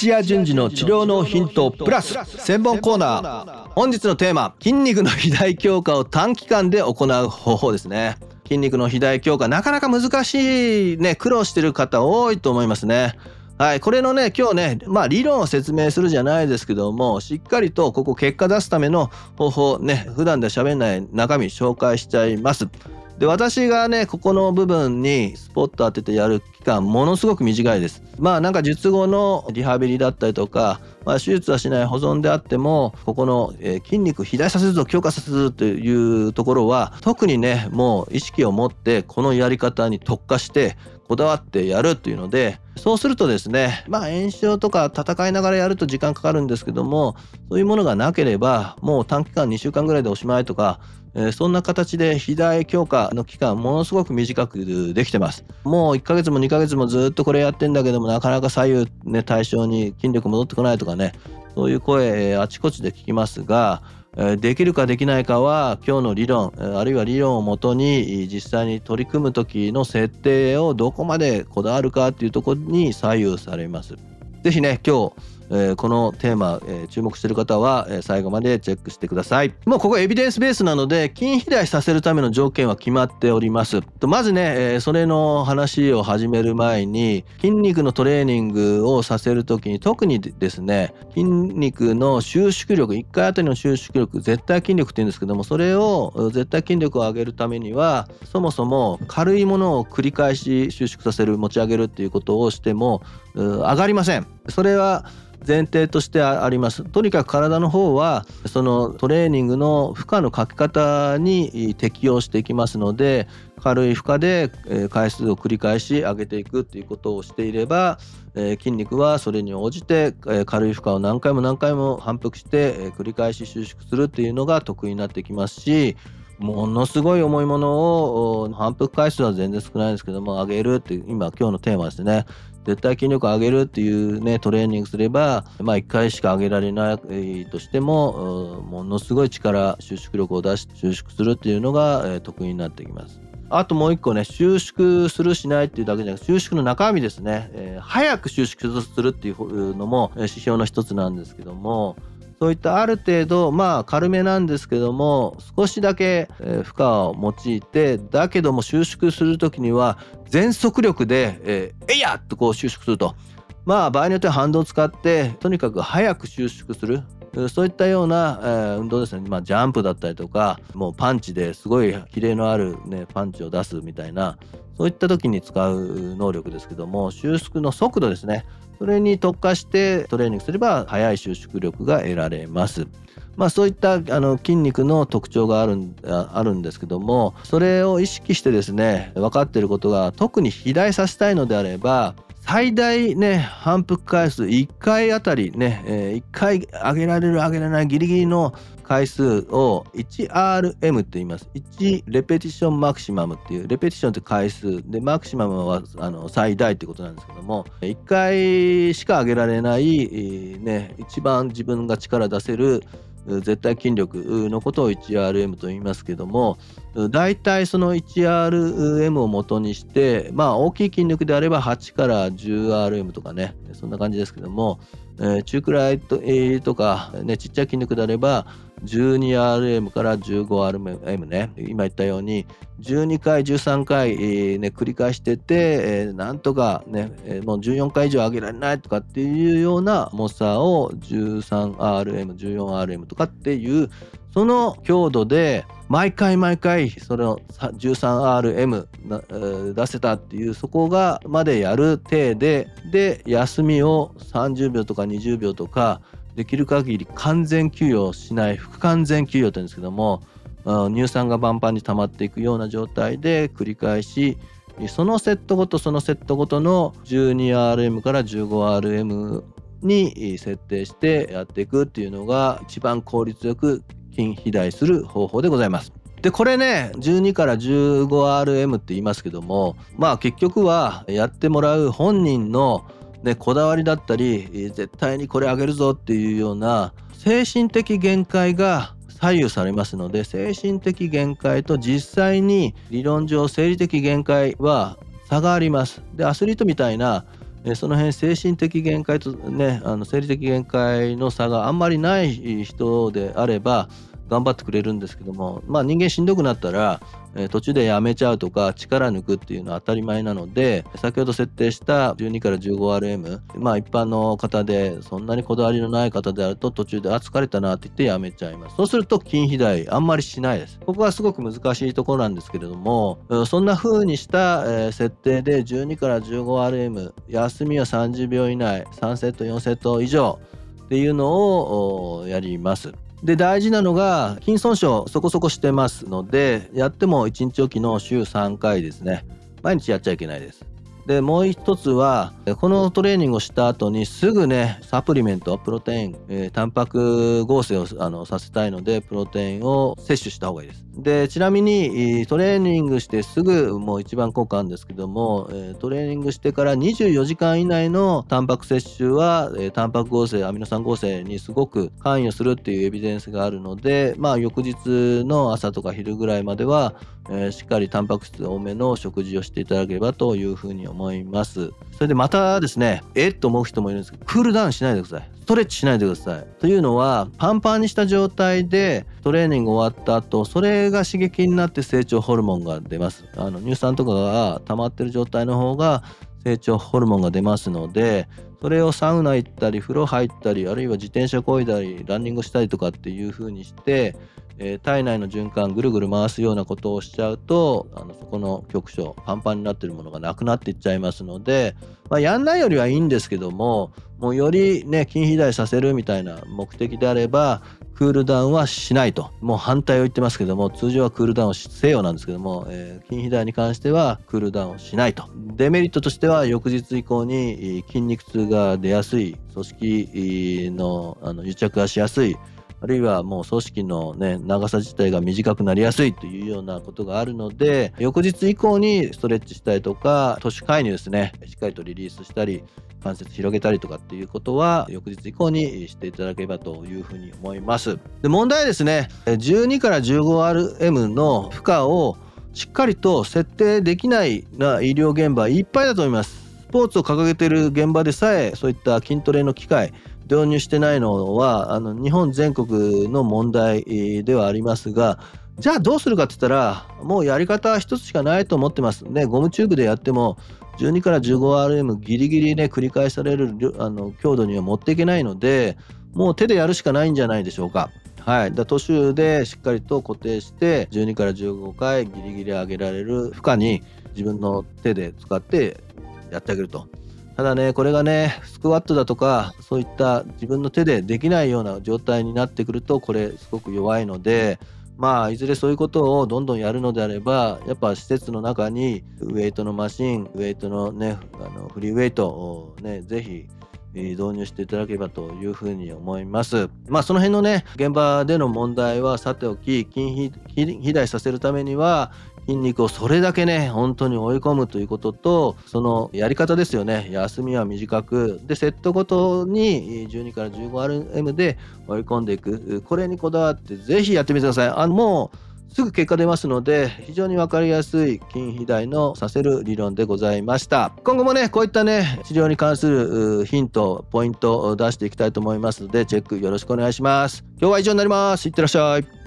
土屋順次の治療のヒントプラス専門コーナー。本日のテーマ筋肉の肥大強化を短期間で行う方法ですね。筋肉の肥大強化なかなか難しいね苦労してる方多いと思いますね。はい、これのね、今日ね、まあ理論を説明するじゃないですけども、しっかりとここ結果出すための方法ね、普段では喋んない中身紹介しちゃいます。で私がねここの部分にスポット当ててやる間ものすごく短いです。まあなんか術後のリハビリだったりとか、まあ、手術はしない保存であってもここの、え筋肉肥大させるぞ強化させるというところは特にねもう意識を持ってこのやり方に特化してこだわってやるというのでそうするとですねまあ炎症とか戦いながらやると時間かかるんですけどもそういうものがなければもう短期間2週間ぐらいでおしまいとかえそんな形で肥大強化の期間ものすごく短くできてます。もう1ヶ月も2ヶ月もずっとこれやってんだけどもなかなか左右ね対象に筋力戻ってこないとかねそういう声あちこちで聞きますができるかできないかは今日の理論あるいは理論をもとに実際に取り組む時の設定をどこまでこだわるかっていうところに左右されます。ぜひね今日えー、このテーマ、えー、注目してる方は、えー、最後までチェックしてください。もうここエビデンスベースなので筋肥大させるための条件は決まっております。とまずね、え、それの話を始める前に筋肉のトレーニングをさせる時に特にですね筋肉の収縮力1回あたりの収縮力絶対筋力って言うんですけどもそれを絶対筋力を上げるためにはそもそも軽いものを繰り返し収縮させる持ち上げるっていうことをしても上がりません。それは前提としてあります。とにかく体の方はそのトレーニングの負荷のかけ方に適応していきますので軽い負荷で回数を繰り返し上げていくっていうことをしていれば筋肉はそれに応じて軽い負荷を何回も何回も反復して繰り返し収縮するっていうのが得意になってきますしものすごい重いものを反復回数は全然少ないんですけども上げるって今今日のテーマですね。絶対筋力を上げるっていうねトレーニングすればまあ1回しか上げられないとしてもものすごい力収縮力を出して収縮するっていうのが、得意になってきます。あともう一個ね収縮するしないっていうだけじゃなく収縮の中身ですね、えー、早く収縮するっていうのも指標の一つなんですけどもそういったある程度まあ軽めなんですけども少しだけ負荷を用いてだけども収縮する時には全速力で「えー、えいや!」とこう収縮すると。まあ場合によっては反動を使ってとにかく早く収縮する。そういったような、えー、運動ですね、まあ、ジャンプだったりとかもうパンチですごいキレのある、ね、パンチを出すみたいなそういった時に使う能力ですけども収縮の速度ですね。それに特化してトレーニングすれば早い収縮力が得られます。まあ、そういったあの筋肉の特徴があるあるんですけどもそれを意識してですね分かっていることが特に肥大させたいのであれば最大ね反復回数1回あたりね、え、1回上げられる上げられないギリギリの回数を 1RM って言います。1レペティションマクシマムっていう、レペティションって回数で、マクシマムはあの最大ってことなんですけども、1回しか上げられない、ね、一番自分が力出せる絶対筋力のことを 1RM と言いますけども大体その 1RM を元にしてまあ大きい筋力であれば8から 10RM とかねそんな感じですけども、えー、中くらいと,、えー、とか、ね、ちっちゃい筋肉であれば 12RM から 15RM ね。今言ったように12回13回、ね、繰り返してて、え、なんとかね、もう14回以上上げられないとかっていうような重さを 13RM14RM とかっていうその強度で毎回毎回それを 13RM 出せたっていうそこがまでやる体でで休みを30秒とか20秒とかできる限り完全休養しない不完全休養というんですけども乳酸がパンパンに溜まっていくような状態で繰り返しそのセットごとそのセットごとの 12RM から 15RM に設定してやっていくっていうのが一番効率よく筋肥大する方法でございます。でこれね12から 15RM って言いますけどもまあ結局はやってもらう本人のね、こだわりだったり絶対にこれあげるぞっていうような精神的限界が左右されますので精神的限界と実際に理論上生理的限界は差があります。でアスリートみたいなその辺精神的限界とねあの生理的限界の差があんまりない人であれば頑張ってくれるんですけども、まあ、人間しんどくなったら、えー、途中でやめちゃうとか力抜くっていうのは当たり前なので先ほど設定した12から 15RM まあ一般の方でそんなにこだわりのない方であると途中であ疲れたなって言ってやめちゃいます。そうすると筋肥大あんまりしないです。ここはすごく難しいところなんですけれどもそんな風にした、えー、設定で12から 15RM 休みは30秒以内3セット4セット以上っていうのをやります。で大事なのが筋損傷そこそこしてますのでやっても1日おきの週3回ですね。毎日やっちゃいけないです。でもう一つはこのトレーニングをした後にすぐねサプリメントプロテイン、えー、タンパク合成をあのさせたいのでプロテインを摂取した方がいいですでちなみにトレーニングしてすぐもう一番効果あるんですけども、トレーニングしてから24時間以内のタンパク摂取は、タンパク合成アミノ酸合成にすごく関与するっていうエビデンスがあるのでまあ翌日の朝とか昼ぐらいまでは、しっかりタンパク質多めの食事をしていただければというふうに思います。思いますそれでまたですね、えっと思う人もいるんですけど、クールダウンしないでください。ストレッチしないでください。というのは、パンパンにした状態でトレーニング終わった後、それが刺激になって成長ホルモンが出ます。あの乳酸とかが溜まってる状態の方が成長ホルモンが出ますので、それをサウナ行ったり風呂入ったりあるいは自転車こいだりランニングしたりとかっていう風にしてえー、体内の循環ぐるぐる回すようなことをしちゃうとあのそこの局所パンパンになってるものがなくなっていっちゃいますので、まあ、やんないよりはいいんですけどももうよりね筋肥大させるみたいな目的であればクールダウンはしないと。もう反対を言ってますけども通常はクールダウンをせよなんですけども、えー、筋肥大に関してはクールダウンをしないと。デメリットとしては翌日以降に筋肉痛が出やすい組織のあの癒着がしやすいあるいはもう組織の、ね、長さ自体が短くなりやすいというようなことがあるので翌日以降にストレッチしたりとか都市介入ですねしっかりとリリースしたり関節広げたりとかっていうことは翌日以降にしていただければというふうに思います。で問題はですね12から 15RM の負荷をしっかりと設定できないな医療現場いっぱいだと思います。ポーツを掲げている現場でさえそういった筋トレの機会導入してないのはあの日本全国の問題ではありますがじゃあどうするかって言ったらもうやり方は一つしかないと思ってますねゴムチューブでやっても12から 15RM ギリギリね繰り返されるあの強度には持っていけないのでもう手でやるしかないんじゃないでしょうか。はい、途中でしっかりと固定して12から15回ギリギリ上げられる負荷に自分の手で使ってやってあげると。ただね、これがね、スクワットだとか、そういった自分の手でできないような状態になってくると、これ、すごく弱いので、まあ、いずれそういうことをどんどんやるのであれば、やっぱ施設の中にウェイトのマシン、ウェイトのね、あのフリーウェイトをね、ぜひ導入していただければというふうに思います。まあその辺のね現場での問題はさておき筋肥大させるためには筋肉をそれだけね本当に追い込むということとそのやり方ですよね。休みは短く。でセットごとに12から 15RM で追い込んでいく。これにこだわってぜひやってみてください。あのもうすぐ結果出ますので非常に分かりやすい筋肥大のさせる理論でございました。今後もねこういったね治療に関するヒントポイントを出していきたいと思いますのでチェックよろしくお願いします。今日は以上になります。いってらっしゃい。